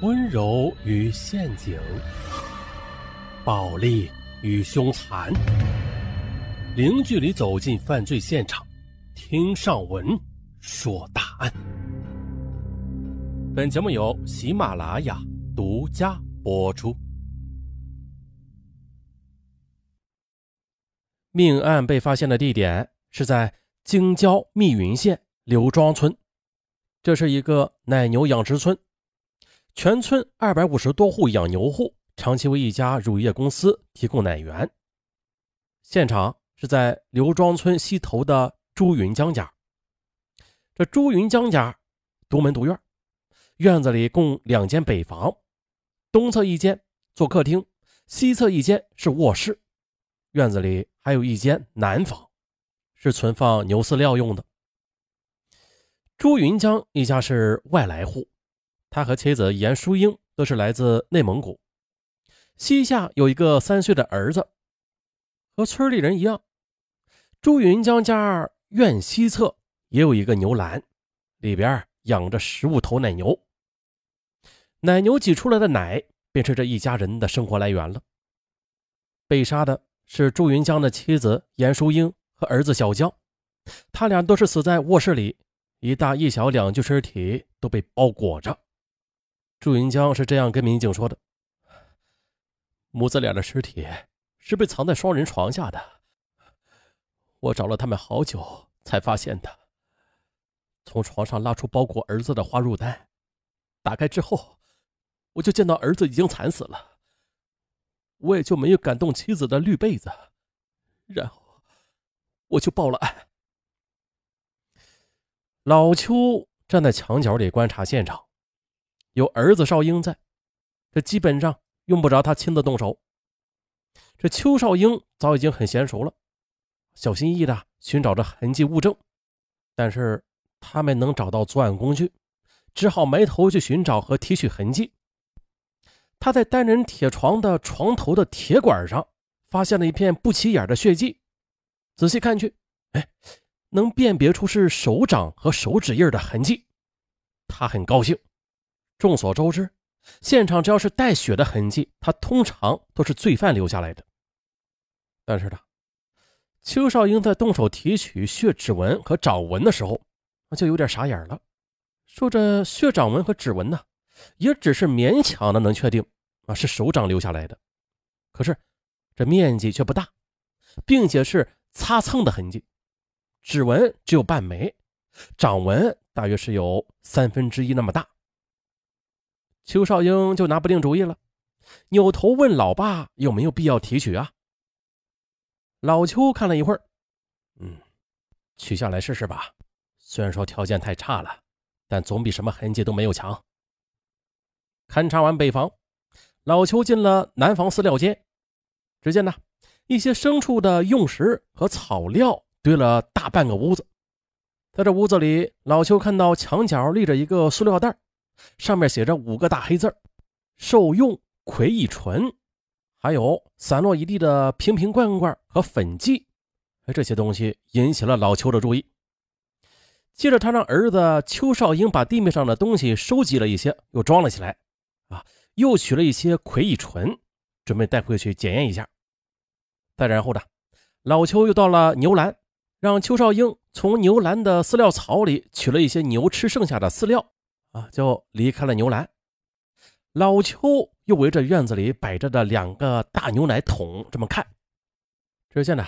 温柔与陷阱，暴力与凶残，零距离走进犯罪现场，听上文说大案。本节目由喜马拉雅独家播出。命案被发现的地点是在京郊密云县刘庄村，这是一个奶牛养殖村。全村二百五十多户养牛户长期为一家乳业公司提供奶源。现场是在刘庄村西头的朱云江家。这朱云江家独门独院，院子里共两间北房，东侧一间做客厅，西侧一间是卧室。院子里还有一间南房，是存放牛饲料用的。朱云江一家是外来户。他和妻子严淑英都是来自内蒙古，膝下有一个三岁的儿子。和村里人一样，朱云江家院西侧也有一个牛栏，里边养着十五头奶牛。奶牛挤出来的奶便是这一家人的生活来源了。被杀的是朱云江的妻子严淑英和儿子小江，他俩都是死在卧室里，一大一小两具尸体都被包裹着。祝云江是这样跟民警说的：“母子俩的尸体是被藏在双人床下的，我找了他们好久才发现的。从床上拉出包裹儿子的花褥袋，打开之后，我就见到儿子已经惨死了。我也就没有敢动妻子的绿被子，然后我就报了案。”老邱站在墙角里观察现场。有儿子少英在，这基本上用不着他亲自动手。这邱少英早已经很娴熟了，小心翼翼的寻找着痕迹物证，但是他没能找到作案工具，只好埋头去寻找和提取痕迹。他在单人铁床的床头的铁管上发现了一片不起眼的血迹，仔细看去，哎，能辨别出是手掌和手指印的痕迹。他很高兴。众所周知，现场只要是带血的痕迹，它通常都是罪犯留下来的。但是呢，邱少英在动手提取血指纹和掌纹的时候，就有点傻眼了。说这血掌纹和指纹呢，也只是勉强的能确定啊是手掌留下来的，可是这面积却不大，并且是擦蹭的痕迹。指纹只有半枚，掌纹大约是有三分之一那么大。邱少英就拿不定主意了，扭头问老爸有没有必要提取啊？老邱看了一会儿，嗯，取下来试试吧。虽然说条件太差了，但总比什么痕迹都没有强。勘察完北房，老邱进了南房饲料间，只见呢一些牲畜的用食和草料堆了大半个屋子。在这屋子里，老邱看到墙角立着一个塑料袋。上面写着五个大黑字受用葵乙醇”，还有散落一地的瓶瓶罐罐和粉剂。这些东西引起了老邱的注意。接着，他让儿子邱少英把地面上的东西收集了一些，又装了起来。啊，又取了一些葵乙醇，准备带回去检验一下。再然后呢，老邱又到了牛栏，让邱少英从牛栏的饲料槽里取了一些牛吃剩下的饲料。啊，就离开了牛栏。老邱又围着院子里摆着的两个大牛奶桶这么看。只见呢，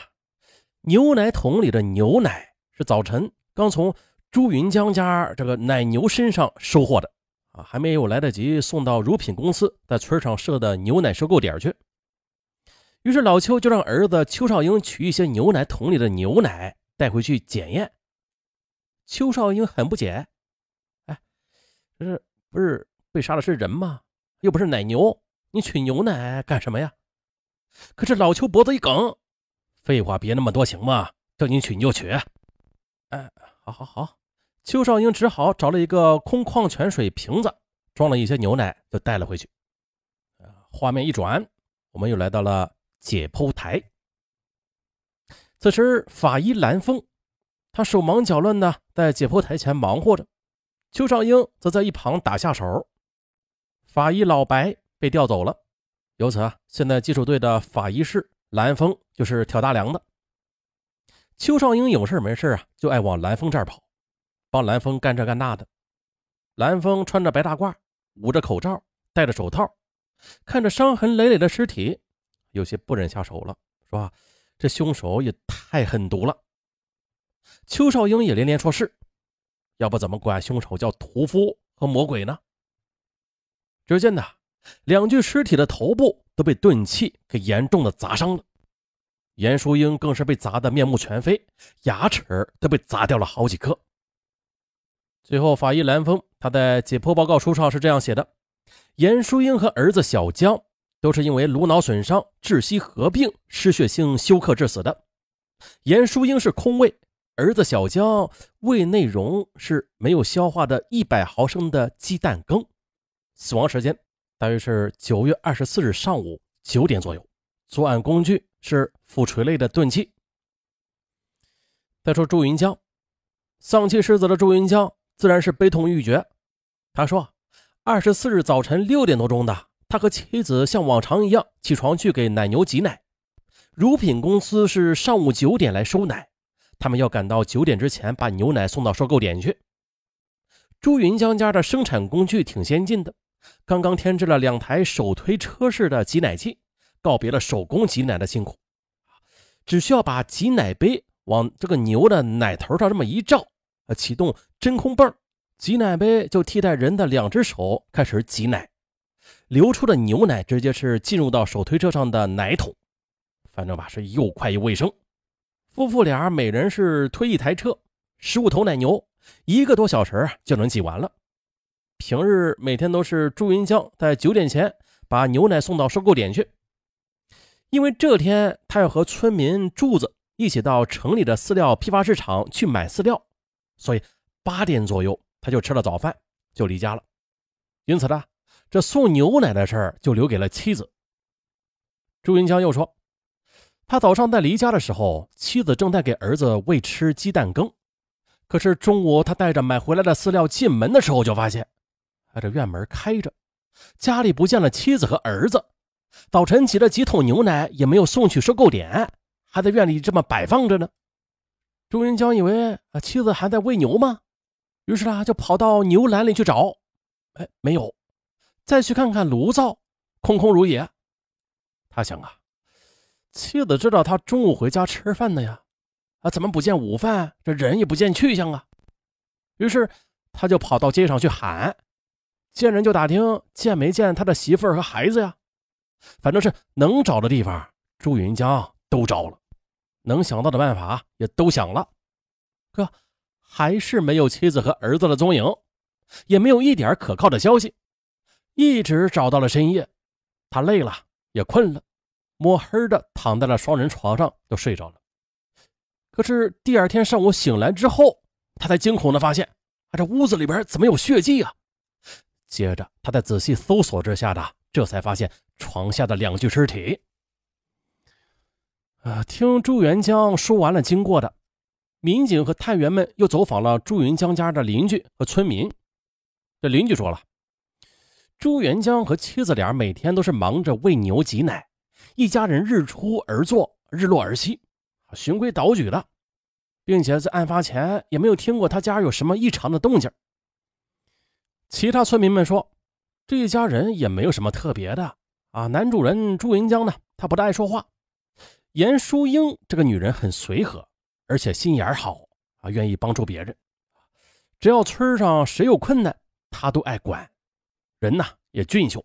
牛奶桶里的牛奶是早晨刚从朱云江家这个奶牛身上收获的，啊，还没有来得及送到乳品公司在村上设的牛奶收购点去。于是老邱就让儿子邱少英取一些牛奶桶里的牛奶带回去检验。邱少英很不解。不是不是被杀的是人吗？又不是奶牛，你取牛奶干什么呀？可是老邱脖子一梗，废话别那么多行吗？叫你取你就取。哎，好好好，邱少英只好找了一个空矿泉水瓶子，装了一些牛奶，就带了回去。画面一转，我们又来到了解剖台。此时法医蓝峰，他手忙脚乱的在解剖台前忙活着。邱少英则在一旁打下手。法医老白被调走了，由此啊，现在技术队的法医室蓝峰就是挑大梁的。邱少英有事没事啊，就爱往蓝峰这儿跑，帮蓝峰干这干那的。蓝峰穿着白大褂，捂着口罩，戴着手套，看着伤痕累累的尸体，有些不忍下手了，说：“这凶手也太狠毒了。”邱少英也连连说是，要不怎么管凶手叫屠夫和魔鬼呢？只见呐，两具尸体的头部都被钝器给严重的砸伤了，严淑英更是被砸得面目全非，牙齿都被砸掉了好几颗。最后，法医蓝峰他在解剖报告书上是这样写的：严淑英和儿子小江都是因为颅脑损伤、窒息合并失血性休克致死的。严淑英是空位，儿子小江胃内容是没有消化的一百毫升的鸡蛋羹。死亡时间大约是九月二十四日上午九点左右。作案工具是斧锤类的钝器。再说朱云江，丧妻失子的朱云江自然是悲痛欲绝。他说，二十四日早晨六点多钟的，他和妻子像往常一样起床去给奶牛挤奶。乳品公司是上午九点来收奶，他们要赶到九点之前把牛奶送到收购点去。朱云江家的生产工具挺先进的。刚刚添置了两台手推车式的挤奶器，告别了手工挤奶的辛苦，只需要把挤奶杯往这个牛的奶头上这么一照，启动真空泵，挤奶杯就替代人的两只手开始挤奶，流出的牛奶直接是进入到手推车上的奶桶，反正吧是又快又卫生。夫妇俩每人是推一台车，十五头奶牛，一个多小时就能挤完了。平日每天都是朱云江在九点前把牛奶送到收购点去，因为这天他要和村民柱子一起到城里的饲料批发市场去买饲料，所以八点左右他就吃了早饭就离家了。因此呢，这送牛奶的事儿就留给了妻子。朱云江又说，他早上在离家的时候，妻子正在给儿子喂吃鸡蛋羹，可是中午他带着买回来的饲料进门的时候，就发现。这院门开着，家里不见了妻子和儿子。早晨挤了几桶牛奶也没有送去收购点，还在院里这么摆放着呢。朱云江以为啊妻子还在喂牛吗？于是他就跑到牛栏里去找，哎没有。再去看看炉灶，空空如也。他想啊，妻子知道他中午回家吃饭的呀，啊怎么不见午饭？这人也不见去向啊。于是他就跑到街上去喊。见人就打听，见没见他的媳妇儿和孩子呀？反正是能找的地方，朱云江都找了，能想到的办法也都想了，可还是没有妻子和儿子的踪影，也没有一点可靠的消息。一直找到了深夜，他累了也困了，摸黑的躺在了双人床上就睡着了。可是第二天上午醒来之后，他才惊恐的发现，啊，这屋子里边怎么有血迹啊？接着，他在仔细搜索之下的，这才发现床下的两具尸体。啊，听朱元江说完了经过的，民警和探员们又走访了朱元江家的邻居和村民。这邻居说了，朱元江和妻子俩每天都是忙着喂牛挤奶，一家人日出而作，日落而息，循规蹈矩的，并且在案发前也没有听过他家有什么异常的动静。其他村民们说，这一家人也没有什么特别的啊。男主人朱云江呢，他不大爱说话。严淑英这个女人很随和，而且心眼好啊，愿意帮助别人。只要村上谁有困难，她都爱管。人呐也俊秀，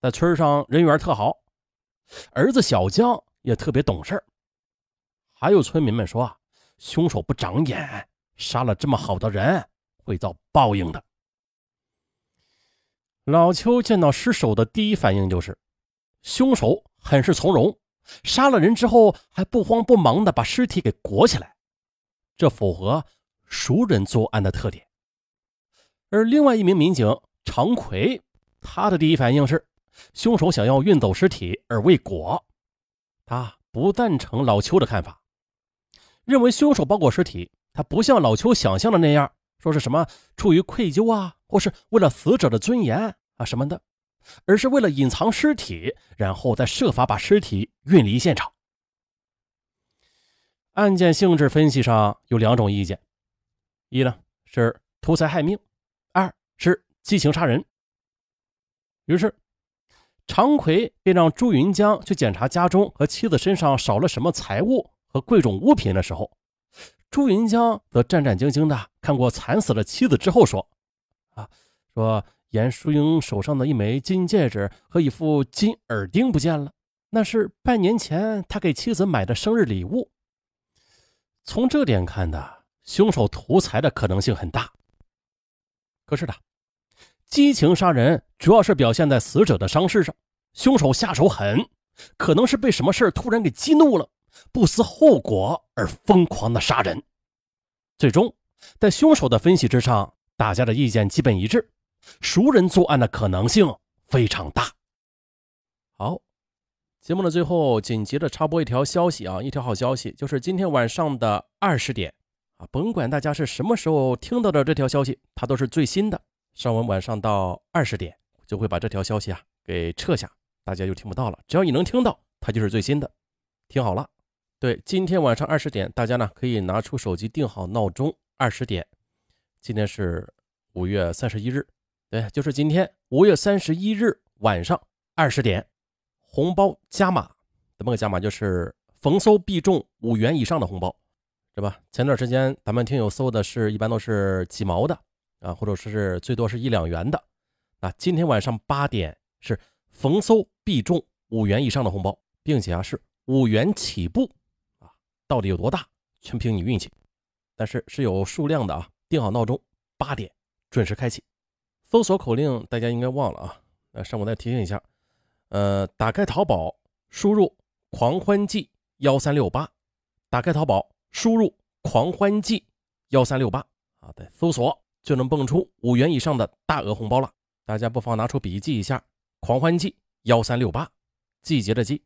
在村上人缘特好。儿子小江也特别懂事还有村民们说啊，凶手不长眼，杀了这么好的人，会遭报应的。老邱见到尸首的第一反应就是，凶手很是从容，杀了人之后还不慌不忙的把尸体给裹起来，这符合熟人作案的特点。而另外一名民警常奎，他的第一反应是，凶手想要运走尸体而未果，他不赞成老邱的看法，认为凶手包裹尸体，他不像老邱想象的那样，说是什么出于愧疚啊。或是为了死者的尊严啊什么的，而是为了隐藏尸体，然后再设法把尸体运离现场。案件性质分析上有两种意见：一呢是图财害命，二是激情杀人。于是，常奎便让朱云江去检查家中和妻子身上少了什么财物和贵重物品的时候，朱云江则战战兢兢的看过惨死的妻子之后说：“啊，说。”严淑英手上的一枚金戒指和一副金耳钉不见了，那是半年前他给妻子买的生日礼物。从这点看的，凶手图财的可能性很大。可是的，激情杀人主要是表现在死者的伤势上，凶手下手狠，可能是被什么事突然给激怒了，不思后果而疯狂的杀人。最终，在凶手的分析之上，大家的意见基本一致。熟人作案的可能性非常大。好，节目的最后紧急的插播一条消息啊，一条好消息，就是今天晚上的二十点啊，甭管大家是什么时候听到的这条消息，它都是最新的。上完晚上到二十点就会把这条消息啊给撤下，大家就听不到了。只要你能听到，它就是最新的。听好了，对，今天晚上二十点，大家呢可以拿出手机定好闹钟，二十点。今天是五月三十一日。对，就是今天五月三十一日晚上二十点，红包加码，怎么个加码？就是逢搜必中五元以上的红包，对吧？前段时间咱们听友搜的是一般都是几毛的啊，或者说是最多是一两元的。那今天晚上八点是逢搜必中五元以上的红包，并且啊是五元起步啊，到底有多大，全凭你运气。但是是有数量的啊，定好闹钟，八点准时开启。搜索口令大家应该忘了啊，那上午再提醒一下，呃，打开淘宝，输入“狂欢季幺三六八”，打开淘宝，输入“狂欢季幺三六八”，啊，对，搜索就能蹦出五元以上的大额红包了。大家不妨拿出笔记一下，“狂欢季幺三六八”，季节的季，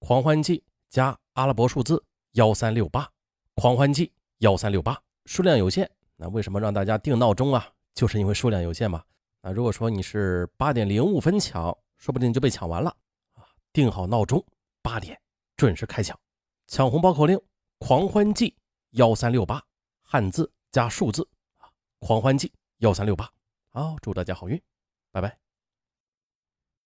狂欢季加阿拉伯数字幺三六八，狂欢季幺三六八，数量有限，那为什么让大家定闹钟啊？就是因为数量有限嘛。那，如果说你是八点零五分抢，说不定就被抢完了啊！定好闹钟，八点准时开抢，抢红包口令：狂欢季幺三六八，汉字加数字！狂欢季幺三六八，好，祝大家好运，拜拜。